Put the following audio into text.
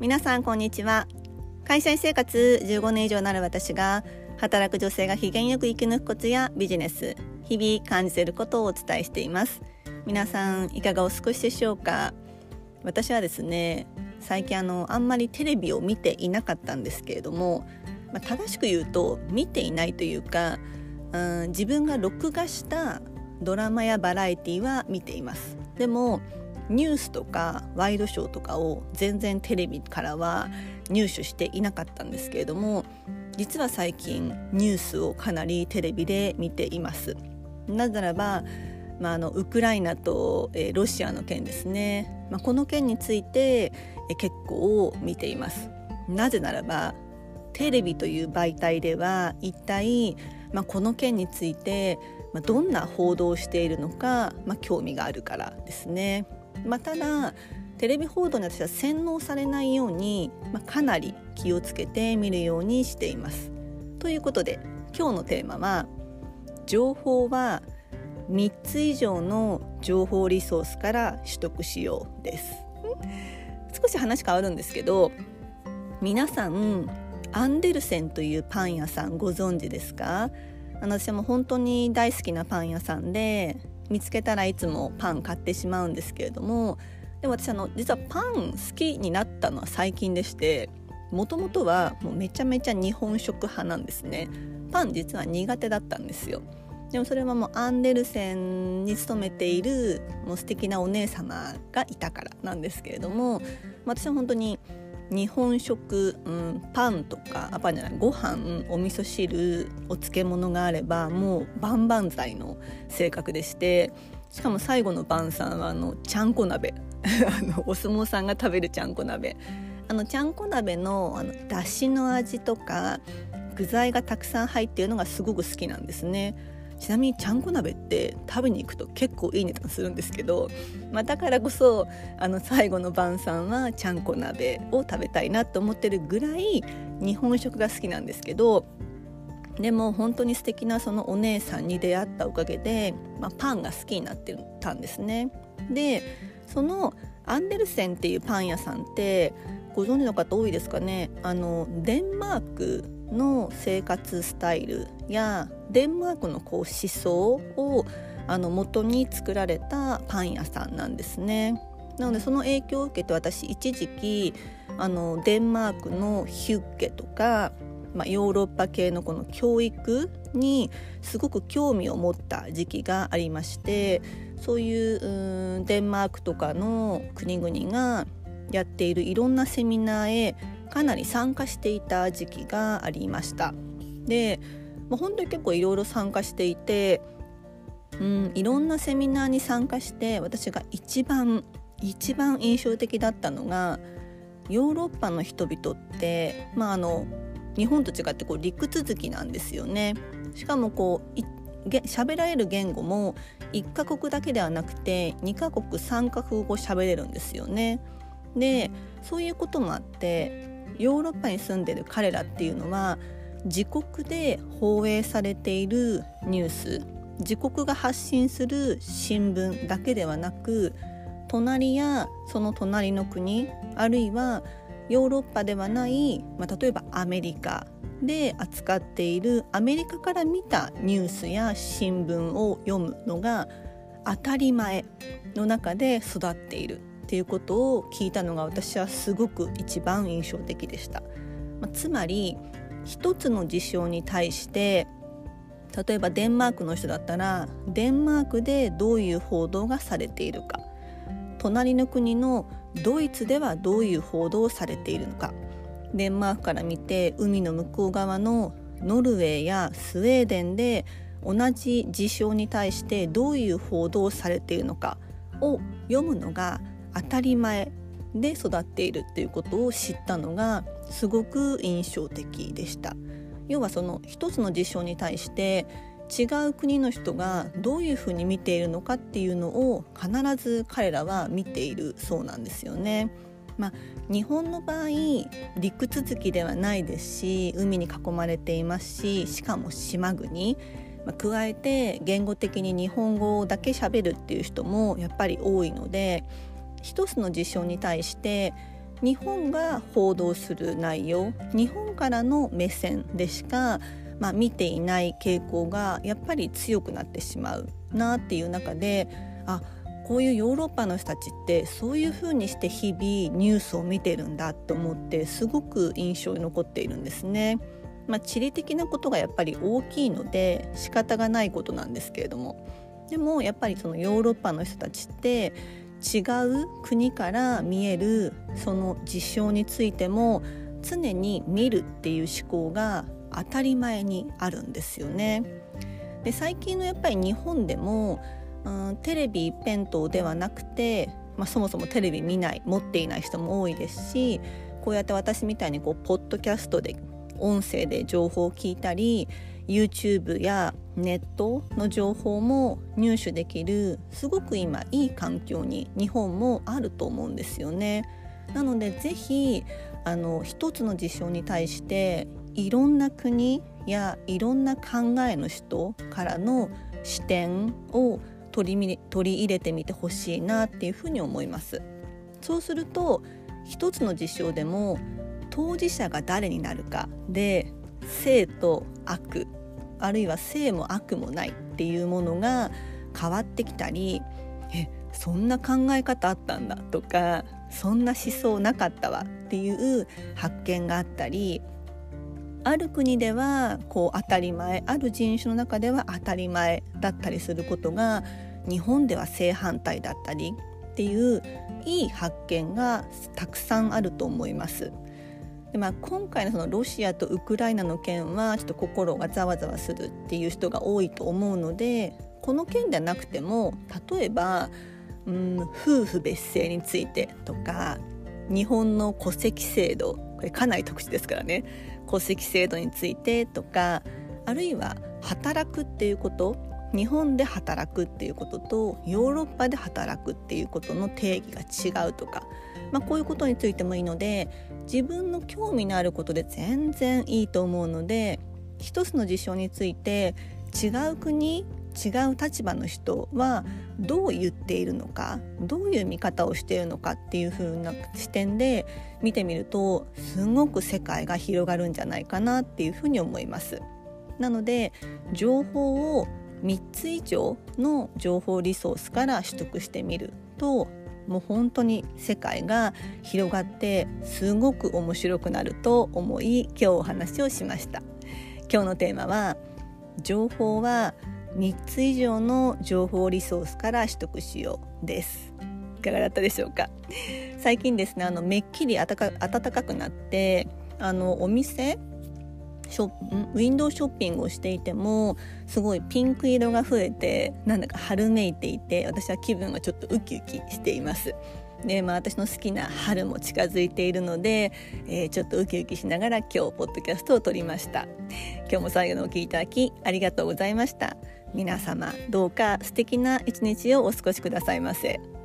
皆さんこんにちは。会社員生活15年以上なる私が働く女性が機嫌よく生き抜くコツやビジネス日々感じていることをお伝えしています。皆さんいかがお過ごしでしょうか。私はですね最近あのあんまりテレビを見ていなかったんですけれども、まあ、正しく言うと見ていないというかうん自分が録画したドラマやバラエティは見ています。でもニュースとかワイドショーとかを全然テレビからは入手していなかったんですけれども実は最近ニュースをかなりテレビで見ています。なぜならば、まあ、あのウクライナと、えー、ロシアの件ですね、まあ、この件について、えー、結構見ています。なぜならばテレビという媒体では一体、まあ、この件についてまあ、どんな報道をしているのか、まあ、興味があるからですね。まあ、ただテレビ報道に私は洗脳されないように、まあ、かなり気をつけて見るようにしています。ということで今日のテーマは情報は3つ以上の情報リソースから取得しようです。少し話変わるんですけど皆さんアンデルセンというパン屋さんご存知ですか？あの私も本当に大好きなパン屋さんで見つけたらいつもパン買ってしまうんですけれどもでも私あの実はパン好きになったのは最近でしてもともとはもうめちゃめちゃ日本食派なんですね。パン実は苦手だったんですよ。でもそれはもうアンデルセンに勤めているもう素敵なお姉様がいたからなんですけれども私は本当に日本食、うん、パンとかあパンじゃないご飯お味噌汁お漬物があればもう万々歳の性格でしてしかも最後の晩餐はあのちゃんこ鍋 あのお相撲さんが食べるちゃんこ鍋あのちゃんこ鍋のあのだしの味とか具材がたくさん入っているのがすごく好きなんですね。ちなみにちゃんこ鍋って食べに行くと結構いい値段するんですけど、まあ、だからこそあの最後の晩餐はちゃんこ鍋を食べたいなと思ってるぐらい日本食が好きなんですけどでも本当に素敵なそのお姉さんに出会ったおかげで、まあ、パンが好きになってたんですね。でそのアンデルセンっていうパン屋さんってご存知の方多いですかね？あのデンマークの生活スタイルやデンマークのこう思想をあの元に作られたパン屋さんなんですね。なのでその影響を受けて私一時期あのデンマークのヒュッケとか、まあ、ヨーロッパ系のこの教育にすごく興味を持った時期がありましてそういうデンマークとかの国々がやっているいろんなセミナーへかなり参加していた時期がありました。でもう本当に結構いろいろ参加していて、うん、いろんなセミナーに参加して私が一番一番印象的だったのがヨーロッパの人々って、まあ、あの日本と違ってこう陸続きなんですよね。しかもこう喋られる言語も1カ国だけではなくて2カ国3カ国語喋れるんですよね。でそういうこともあってヨーロッパに住んでる彼らっていうのは自国で放映されているニュース自国が発信する新聞だけではなく隣やその隣の国あるいはヨーロッパではない、まあ、例えばアメリカで扱っているアメリカから見たニュースや新聞を読むのが当たり前の中で育っている。っていうことを聞いたのが私はすごく一番印象的でした。まあ、つまり一つの事象に対して例えばデンマークの人だったらデンマークでどういう報道がされているか隣の国のドイツではどういう報道をされているのかデンマークから見て海の向こう側のノルウェーやスウェーデンで同じ事象に対してどういう報道をされているのかを読むのが当たり前で育っているっていうことを知ったのがすごく印象的でした。要はその一つの事象に対して違う国の人がどういうふうに見ているのかっていうのを必ず彼らは見ているそうなんですよね。まあ、日本の場合陸続きではないですし海に囲まれていますししかも島国、まあ、加えて言語的に日本語だけ喋るっていう人もやっぱり多いので一つの事象に対して日本が報道する内容日本からの目線でしか、まあ、見ていない傾向がやっぱり強くなってしまうなっていう中であこういうヨーロッパの人たちってそういうふうにして日々ニュースを見てるんだと思ってすごく印象に残っているんですね。まあ、地理的なことがやっぱり大きいので仕方がないことなんですけれどもでもやっぱりそのヨーロッパの人たちって違う国から見えるその事象についても常に見るっていう思考が当たり前にあるんですよね。で最近のやっぱり日本でも、うん、テレビ一辺倒ではなくて、まあ、そもそもテレビ見ない持っていない人も多いですしこうやって私みたいにこうポッドキャストで音声で情報を聞いたり YouTube やネットの情報も入手できるすごく今いい環境に日本もあると思うんですよね。なのでぜひあの一つの事象に対していろんな国やいろんな考えの人からの視点を取り取り入れてみてほしいなっていうふうに思います。そうすると一つの事象でも当事者が誰になるかで正と悪あるいは正も悪もないっていうものが変わってきたりえそんな考え方あったんだとかそんな思想なかったわっていう発見があったりある国ではこう当たり前ある人種の中では当たり前だったりすることが日本では正反対だったりっていういい発見がたくさんあると思います。でまあ、今回のそのロシアとウクライナの件はちょっと心がざわざわするっていう人が多いと思うのでこの件ではなくても例えば、うん、夫婦別姓についてとか日本の戸籍制度これかなり特殊ですからね。戸籍制度についてとかあるいは働くっていうこと日本で働くっていうこととヨーロッパで働くっていうことの定義が違うとかまあ、こういうことについてもいいので自分の興味のあることで全然いいと思うので一つの事象について違う国違う立場の人はどう言っているのかどういう見方をしているのかっていう風な視点で見てみるとすごく世界が広がるんじゃないかなっていうふうに思います。なので情報を3つ以上の情報リソースから取得してみるともう本当に世界が広がってすごく面白くなると思い今日お話をしました。今日のテーマは情報は3つ以上の情報リソースから取得しようです。いかがだったでしょうか？最近ですねあのめっきり暖かくなってあのお店ショウィンドウショッピングをしていてもすごいピンク色が増えてなんだか春めいていて私は気分がちょっとウキウキしています。でまあ、私の好きな春も近づいているので、えー、ちょっとウキウキしながら今日ポッドキャストを撮りました今日も最後のお聞きいただきありがとうございました皆様どうか素敵な一日をお過ごしくださいませ。